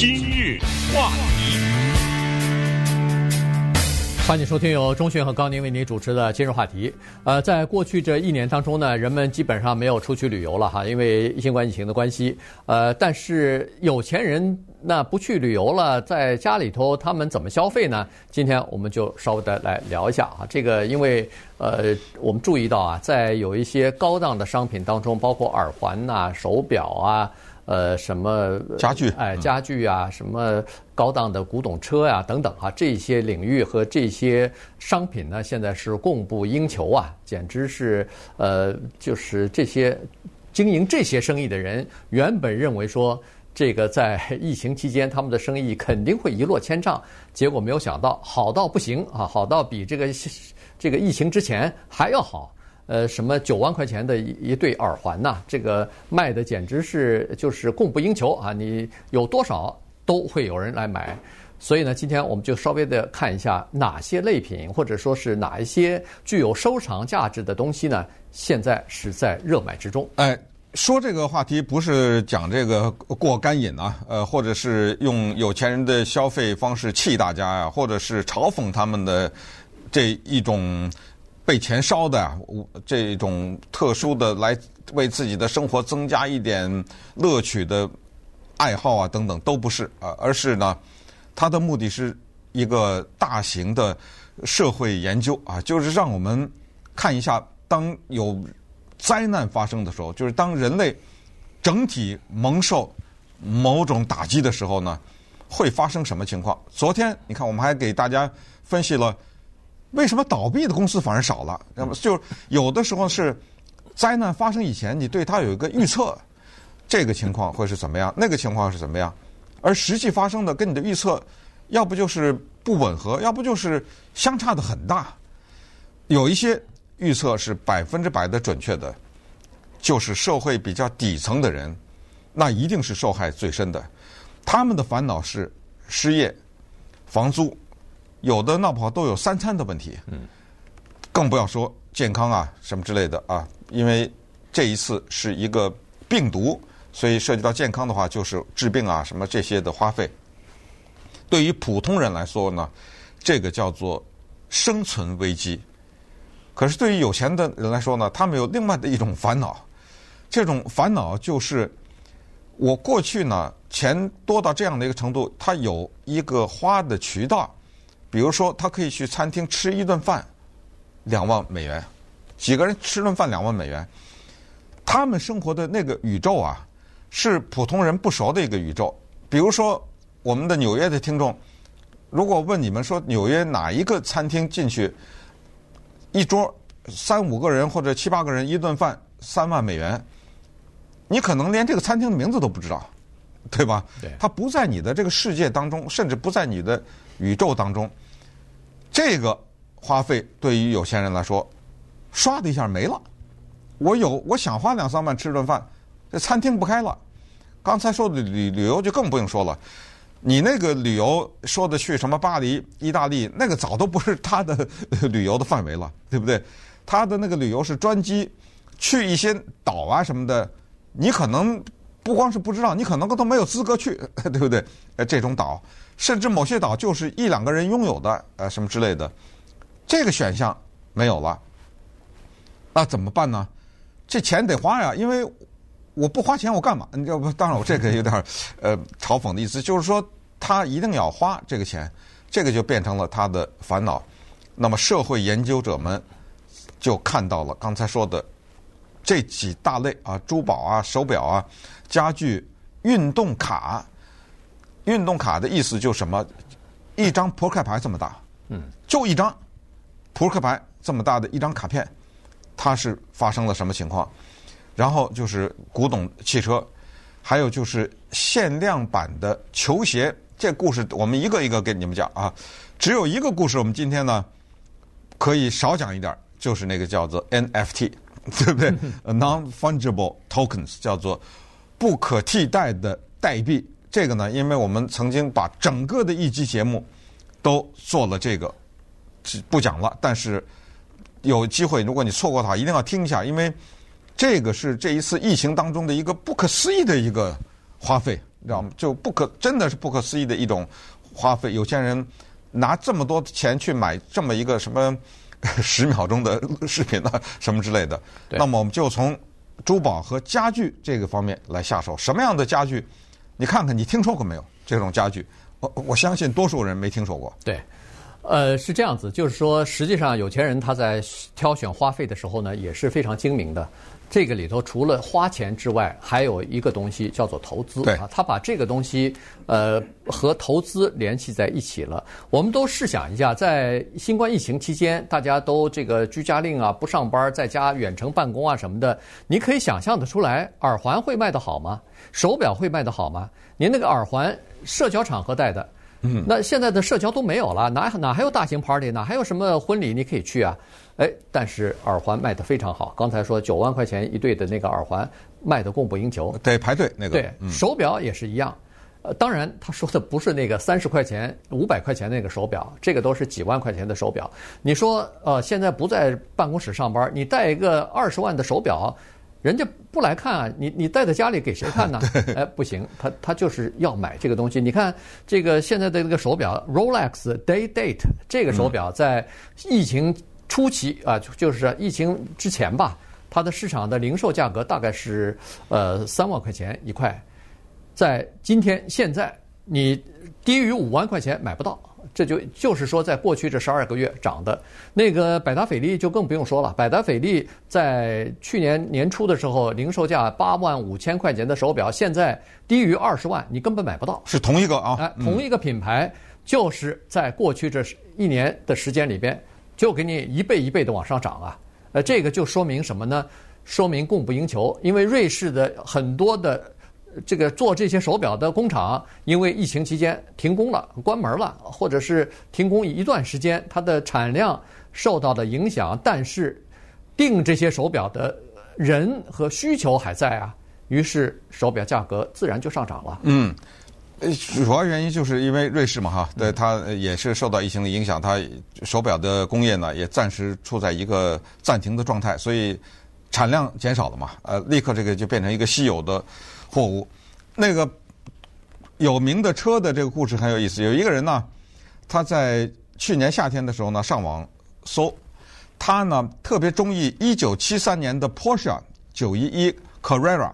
今日话题，欢迎收听由钟迅和高宁为您主持的今日话题。呃，在过去这一年当中呢，人们基本上没有出去旅游了哈，因为新冠疫情的关系。呃，但是有钱人那不去旅游了，在家里头他们怎么消费呢？今天我们就稍微的来聊一下啊。这个因为呃，我们注意到啊，在有一些高档的商品当中，包括耳环呐、手表啊。呃，什么家具？哎，家具啊，什么高档的古董车呀、啊，等等啊，这些领域和这些商品呢，现在是供不应求啊，简直是呃，就是这些经营这些生意的人，原本认为说这个在疫情期间他们的生意肯定会一落千丈，结果没有想到好到不行啊，好到比这个这个疫情之前还要好。呃，什么九万块钱的一一对耳环呐？这个卖的简直是就是供不应求啊！你有多少都会有人来买，所以呢，今天我们就稍微的看一下哪些类品，或者说是哪一些具有收藏价值的东西呢？现在是在热卖之中。哎，说这个话题不是讲这个过干瘾啊，呃，或者是用有钱人的消费方式气大家呀，或者是嘲讽他们的这一种。被钱烧的这种特殊的来为自己的生活增加一点乐趣的爱好啊等等都不是啊，而是呢，它的目的是一个大型的社会研究啊，就是让我们看一下，当有灾难发生的时候，就是当人类整体蒙受某种打击的时候呢，会发生什么情况？昨天你看，我们还给大家分析了。为什么倒闭的公司反而少了？那么就有的时候是灾难发生以前，你对它有一个预测，这个情况会是怎么样，那个情况是怎么样，而实际发生的跟你的预测，要不就是不吻合，要不就是相差的很大。有一些预测是百分之百的准确的，就是社会比较底层的人，那一定是受害最深的。他们的烦恼是失业、房租。有的闹不好都有三餐的问题，嗯，更不要说健康啊什么之类的啊，因为这一次是一个病毒，所以涉及到健康的话，就是治病啊什么这些的花费。对于普通人来说呢，这个叫做生存危机。可是对于有钱的人来说呢，他们有另外的一种烦恼，这种烦恼就是我过去呢钱多到这样的一个程度，他有一个花的渠道。比如说，他可以去餐厅吃一顿饭，两万美元，几个人吃顿饭两万美元，他们生活的那个宇宙啊，是普通人不熟的一个宇宙。比如说，我们的纽约的听众，如果问你们说纽约哪一个餐厅进去，一桌三五个人或者七八个人一顿饭三万美元，你可能连这个餐厅的名字都不知道，对吧？对，它不在你的这个世界当中，甚至不在你的。宇宙当中，这个花费对于有钱人来说，唰的一下没了。我有我想花两三万吃顿饭，这餐厅不开了。刚才说的旅旅游就更不用说了，你那个旅游说的去什么巴黎、意大利，那个早都不是他的旅游的范围了，对不对？他的那个旅游是专机去一些岛啊什么的，你可能不光是不知道，你可能都没有资格去，对不对？这种岛。甚至某些岛就是一两个人拥有的，呃，什么之类的，这个选项没有了，那怎么办呢？这钱得花呀，因为我不花钱我干嘛？你要不，当然我这个有点呃嘲讽的意思，就是说他一定要花这个钱，这个就变成了他的烦恼。那么社会研究者们就看到了刚才说的这几大类啊，珠宝啊、手表啊、家具、运动卡。运动卡的意思就什么？一张扑克牌这么大，嗯，就一张扑克牌这么大的一张卡片，它是发生了什么情况？然后就是古董汽车，还有就是限量版的球鞋。这故事我们一个一个给你们讲啊。只有一个故事，我们今天呢可以少讲一点，就是那个叫做 NFT，对不对？Non-fungible tokens 叫做不可替代的代币。这个呢，因为我们曾经把整个的一期节目都做了这个，不讲了。但是有机会，如果你错过的话，一定要听一下，因为这个是这一次疫情当中的一个不可思议的一个花费你知道吗？就不可真的是不可思议的一种花费。有钱人拿这么多钱去买这么一个什么十秒钟的视频啊，什么之类的。那么我们就从珠宝和家具这个方面来下手。什么样的家具？你看看，你听说过没有？这种家具，我我相信多数人没听说过。对。呃，是这样子，就是说，实际上有钱人他在挑选花费的时候呢，也是非常精明的。这个里头除了花钱之外，还有一个东西叫做投资。对啊，他把这个东西呃和投资联系在一起了。我们都试想一下，在新冠疫情期间，大家都这个居家令啊，不上班，在家远程办公啊什么的，你可以想象得出来，耳环会卖得好吗？手表会卖得好吗？您那个耳环，社交场合戴的。嗯，那现在的社交都没有了，哪哪还有大型 party，哪还有什么婚礼你可以去啊？哎，但是耳环卖得非常好。刚才说九万块钱一对的那个耳环卖得供不应求，得排队那个。对，手表也是一样。呃，当然他说的不是那个三十块钱、五百块钱那个手表，这个都是几万块钱的手表。你说呃，现在不在办公室上班，你戴一个二十万的手表。人家不来看啊，你你带在家里给谁看呢？哎，不行，他他就是要买这个东西。你看这个现在的这个手表，Rolex Day Date 这个手表，在疫情初期啊，就是疫情之前吧，它的市场的零售价格大概是呃三万块钱一块，在今天现在你低于五万块钱买不到。这就就是说，在过去这十二个月涨的，那个百达翡丽就更不用说了。百达翡丽在去年年初的时候，零售价八万五千块钱的手表，现在低于二十万，你根本买不到。是同一个啊，哎，同一个品牌，就是在过去这一年的时间里边，就给你一倍一倍的往上涨啊。呃，这个就说明什么呢？说明供不应求，因为瑞士的很多的。这个做这些手表的工厂，因为疫情期间停工了、关门了，或者是停工一段时间，它的产量受到了影响。但是订这些手表的人和需求还在啊，于是手表价格自然就上涨了。嗯，主要原因就是因为瑞士嘛，哈，对它也是受到疫情的影响，它手表的工业呢也暂时处在一个暂停的状态，所以产量减少了嘛，呃，立刻这个就变成一个稀有的。货物，那个有名的车的这个故事很有意思。有一个人呢，他在去年夏天的时候呢，上网搜，他呢特别中意一九七三年的 Porsche 九一一 Carrera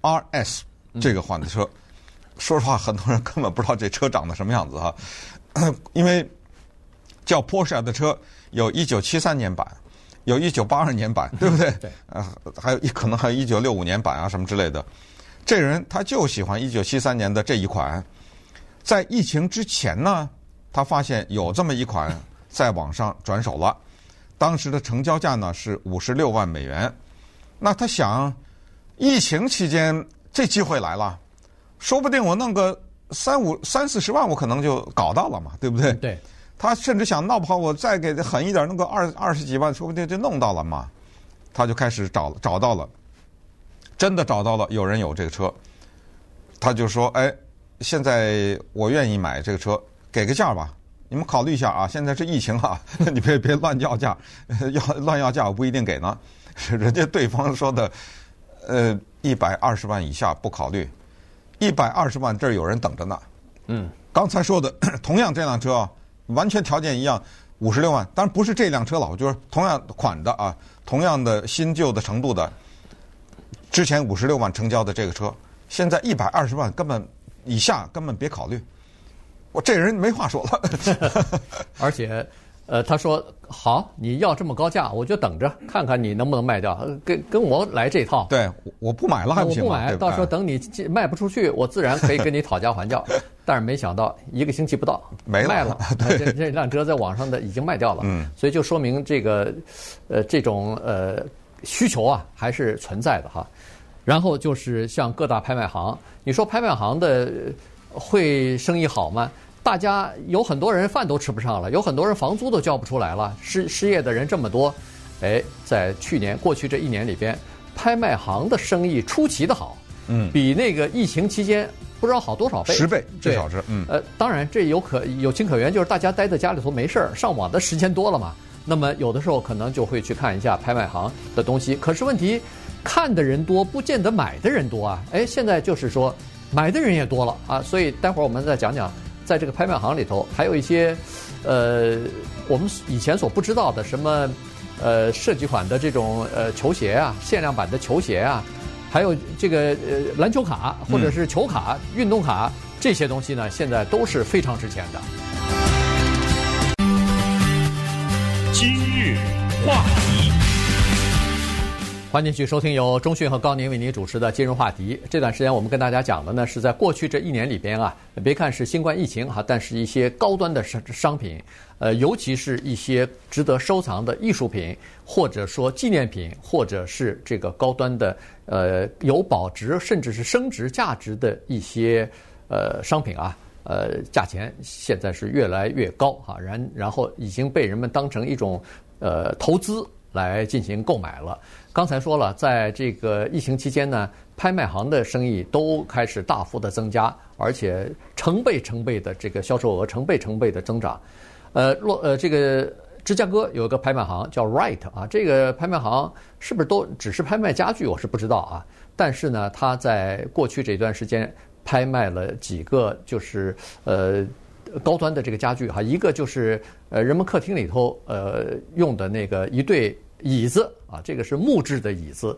RS 这个款的车。说实话，很多人根本不知道这车长得什么样子哈，因为叫 Porsche 的车有一九七三年版，有一九八二年版，对不对？对。呃，还有一可能还有一九六五年版啊，什么之类的。这人他就喜欢一九七三年的这一款，在疫情之前呢，他发现有这么一款在网上转手了，当时的成交价呢是五十六万美元。那他想，疫情期间这机会来了，说不定我弄个三五三四十万，我可能就搞到了嘛，对不对？对。他甚至想闹不好，我再给狠一点，弄个二二十几万，说不定就弄到了嘛。他就开始找找到了。真的找到了有人有这个车，他就说：“哎，现在我愿意买这个车，给个价吧，你们考虑一下啊。现在是疫情哈，你别别乱要价，要乱要价我不一定给呢。人家对方说的，呃，一百二十万以下不考虑，一百二十万这儿有人等着呢。嗯，刚才说的 同样这辆车啊，完全条件一样，五十六万，当然不是这辆车了，就是同样款的啊，同样的新旧的程度的。”之前五十六万成交的这个车，现在一百二十万根本以下根本别考虑，我这人没话说了。而且，呃，他说好，你要这么高价，我就等着看看你能不能卖掉，跟跟我来这套。对，我不买了还不行吗？我不买，到时候等你卖不出去，我自然可以跟你讨价还价。但是没想到一个星期不到没了卖了，这这辆车在网上的已经卖掉了。嗯，所以就说明这个，呃，这种呃。需求啊，还是存在的哈。然后就是像各大拍卖行，你说拍卖行的会生意好吗？大家有很多人饭都吃不上了，有很多人房租都交不出来了，失失业的人这么多。哎，在去年过去这一年里边，拍卖行的生意出奇的好，嗯，比那个疫情期间不知道好多少倍，十倍至少是，嗯。呃，当然这有可有情可原，就是大家待在家里头没事儿，上网的时间多了嘛。那么有的时候可能就会去看一下拍卖行的东西，可是问题，看的人多不见得买的人多啊。哎，现在就是说，买的人也多了啊。所以待会儿我们再讲讲，在这个拍卖行里头还有一些呃我们以前所不知道的什么呃设计款的这种呃球鞋啊，限量版的球鞋啊，还有这个呃篮球卡或者是球卡、运动卡这些东西呢，现在都是非常值钱的。今日话题，欢迎继续收听由中讯和高宁为您主持的《金融话题》。这段时间我们跟大家讲的呢，是在过去这一年里边啊，别看是新冠疫情哈，但是一些高端的商商品，呃，尤其是一些值得收藏的艺术品，或者说纪念品，或者是这个高端的呃有保值甚至是升值价值的一些呃商品啊。呃，价钱现在是越来越高哈，然然后已经被人们当成一种呃投资来进行购买了。刚才说了，在这个疫情期间呢，拍卖行的生意都开始大幅的增加，而且成倍成倍的这个销售额成倍成倍的增长。呃，洛呃这个芝加哥有个拍卖行叫 Right 啊，这个拍卖行是不是都只是拍卖家具？我是不知道啊。但是呢，他在过去这段时间。拍卖了几个就是呃高端的这个家具哈，一个就是呃人们客厅里头呃用的那个一对椅子啊，这个是木质的椅子，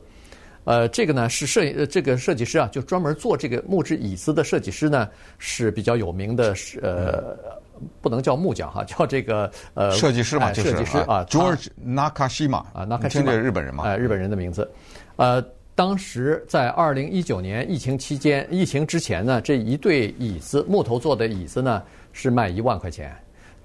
呃这个呢是设这个设计师啊，就专门做这个木质椅子的设计师呢是比较有名的，是呃不能叫木匠哈，叫这个呃设计师嘛，设计师啊，George Nakashima 啊，Nakashima 日本人嘛，哎日本人的名字，呃。当时在二零一九年疫情期间，疫情之前呢，这一对椅子，木头做的椅子呢，是卖一万块钱，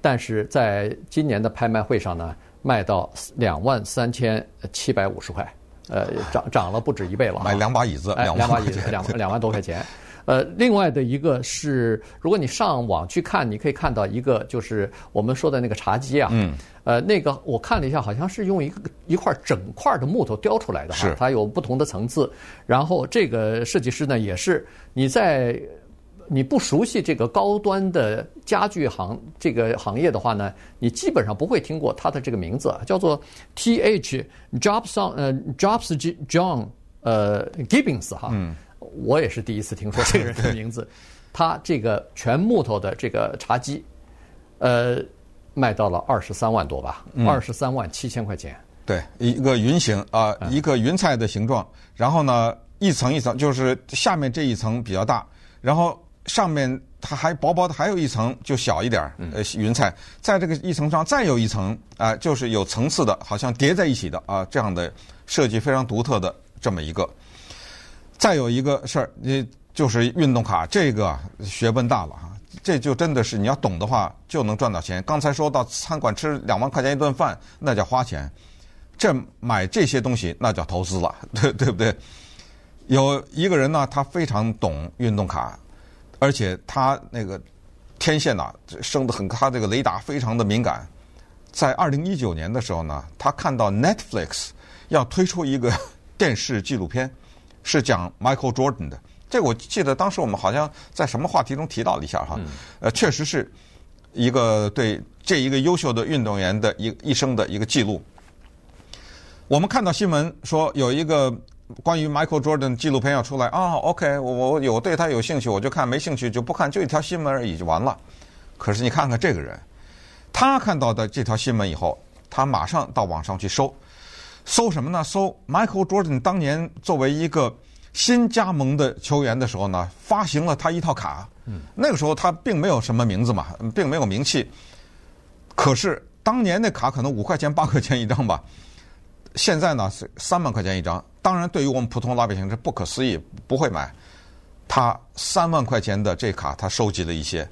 但是在今年的拍卖会上呢，卖到两万三千七百五十块，呃，涨涨了不止一倍了。买两把椅子，两两把椅子，两两万多块钱。呃，另外的一个是，如果你上网去看，你可以看到一个，就是我们说的那个茶几啊。嗯。呃，那个我看了一下，好像是用一个一块整块的木头雕出来的哈，它有不同的层次。然后这个设计师呢，也是你在你不熟悉这个高端的家具行这个行业的话呢，你基本上不会听过他的这个名字，叫做 T H Jobson 呃 Jobs John 呃 Gibbons 哈。嗯。我也是第一次听说这个人的名字，他这个全木头的这个茶几，呃，卖到了二十三万多吧，二十三万七千块钱。对，一个云形啊、呃，一个云彩的形状，然后呢，一层一层，就是下面这一层比较大，然后上面它还薄薄的还有一层就小一点儿，呃，云彩，在这个一层上再有一层啊、呃，就是有层次的，好像叠在一起的啊、呃，这样的设计非常独特的这么一个。再有一个事儿，你就是运动卡，这个学问大了哈，这就真的是你要懂的话就能赚到钱。刚才说到餐馆吃两万块钱一顿饭，那叫花钱；这买这些东西那叫投资了，对对不对？有一个人呢，他非常懂运动卡，而且他那个天线呐升得很，他这个雷达非常的敏感。在二零一九年的时候呢，他看到 Netflix 要推出一个 电视纪录片。是讲 Michael Jordan 的，这个我记得当时我们好像在什么话题中提到了一下哈，呃，确实是一个对这一个优秀的运动员的一一生的一个记录。我们看到新闻说有一个关于 Michael Jordan 纪录片要出来啊，OK，我我有对他有兴趣我就看，没兴趣就不看，就一条新闻而已就完了。可是你看看这个人，他看到的这条新闻以后，他马上到网上去搜。搜什么呢？搜 Michael Jordan 当年作为一个新加盟的球员的时候呢，发行了他一套卡。嗯，那个时候他并没有什么名字嘛，并没有名气。可是当年那卡可能五块钱、八块钱一张吧，现在呢是三万块钱一张。当然，对于我们普通老百姓是不可思议，不会买。他三万块钱的这卡，他收集了一些，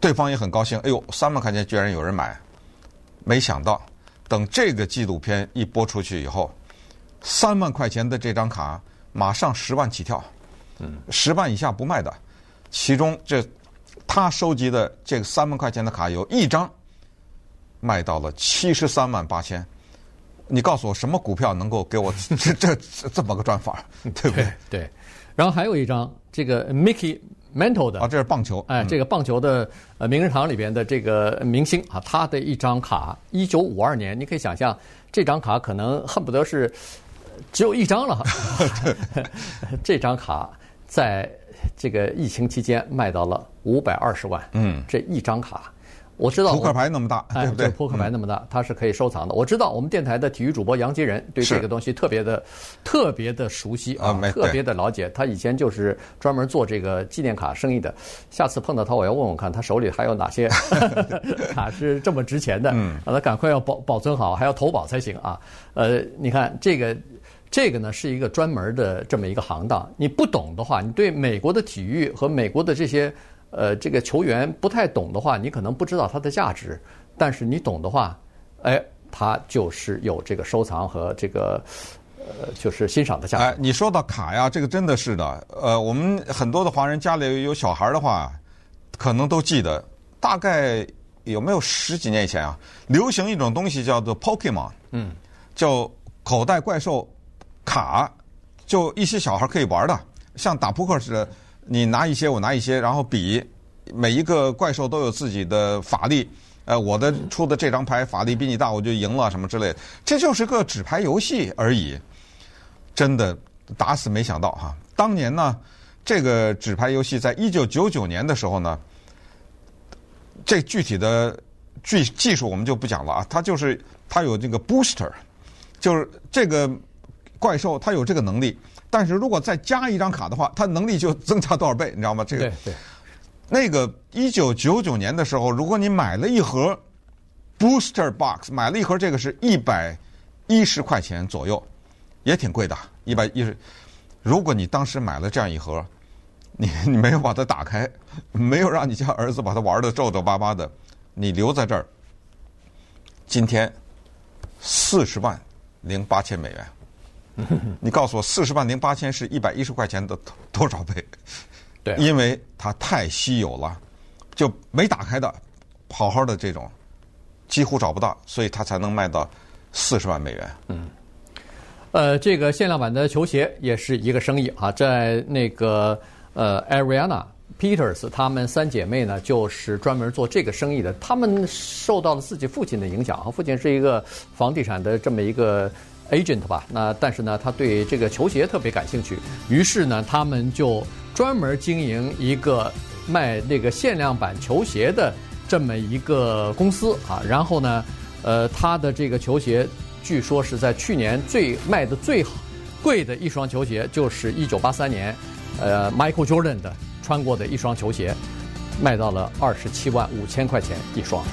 对方也很高兴。哎呦，三万块钱居然有人买，没想到。等这个纪录片一播出去以后，三万块钱的这张卡马上十万起跳，嗯，十万以下不卖的。其中这他收集的这个三万块钱的卡有一张卖到了七十三万八千。你告诉我什么股票能够给我 这这这么个赚法，对不对？对。然后还有一张这个 Mickey。Mantle 的啊，这是棒球。哎，这个棒球的呃名人堂里边的这个明星啊，他的一张卡，一九五二年，你可以想象，这张卡可能恨不得是只有一张了。这张卡在这个疫情期间卖到了五百二十万。嗯，这一张卡。我知道扑克牌那么大，对不对？扑克牌那么大，它是可以收藏的。我知道我们电台的体育主播杨基仁对这个东西特别的、特别的熟悉啊，特别的了解。他以前就是专门做这个纪念卡生意的。下次碰到他，我要问问看他手里还有哪些 卡是这么值钱的，让他赶快要保保存好，还要投保才行啊。呃，你看这个，这个呢是一个专门的这么一个行当。你不懂的话，你对美国的体育和美国的这些。呃，这个球员不太懂的话，你可能不知道它的价值；但是你懂的话，哎，它就是有这个收藏和这个呃，就是欣赏的价值。哎，你说到卡呀，这个真的是的。呃，我们很多的华人家里有小孩的话，可能都记得，大概有没有十几年以前啊，流行一种东西叫做 Pokemon，嗯，叫口袋怪兽卡，就一些小孩可以玩的，像打扑克似的。你拿一些，我拿一些，然后比每一个怪兽都有自己的法力。呃，我的出的这张牌法力比你大，我就赢了什么之类。这就是个纸牌游戏而已。真的打死没想到哈！当年呢，这个纸牌游戏在一九九九年的时候呢，这具体的技技术我们就不讲了啊。它就是它有这个 booster，就是这个怪兽它有这个能力。但是如果再加一张卡的话，它能力就增加多少倍，你知道吗？这个，对对。那个一九九九年的时候，如果你买了一盒 Booster Box，买了一盒这个是一百一十块钱左右，也挺贵的，一百一十。如果你当时买了这样一盒，你 你没有把它打开，没有让你家儿子把它玩的皱皱巴巴的，你留在这儿，今天四十万零八千美元。你告诉我，四十万零八千是一百一十块钱的多少倍？对，因为它太稀有了，就没打开的，好好的这种几乎找不到，所以它才能卖到四十万美元。嗯，呃，这个限量版的球鞋也是一个生意啊，在那个呃，Ariana Peters 她们三姐妹呢，就是专门做这个生意的。她们受到了自己父亲的影响啊，父亲是一个房地产的这么一个。Agent 吧，那但是呢，他对这个球鞋特别感兴趣，于是呢，他们就专门经营一个卖那个限量版球鞋的这么一个公司啊。然后呢，呃，他的这个球鞋据说是在去年最卖的最好贵的一双球鞋，就是一九八三年，呃，Michael Jordan 的穿过的一双球鞋，卖到了二十七万五千块钱一双。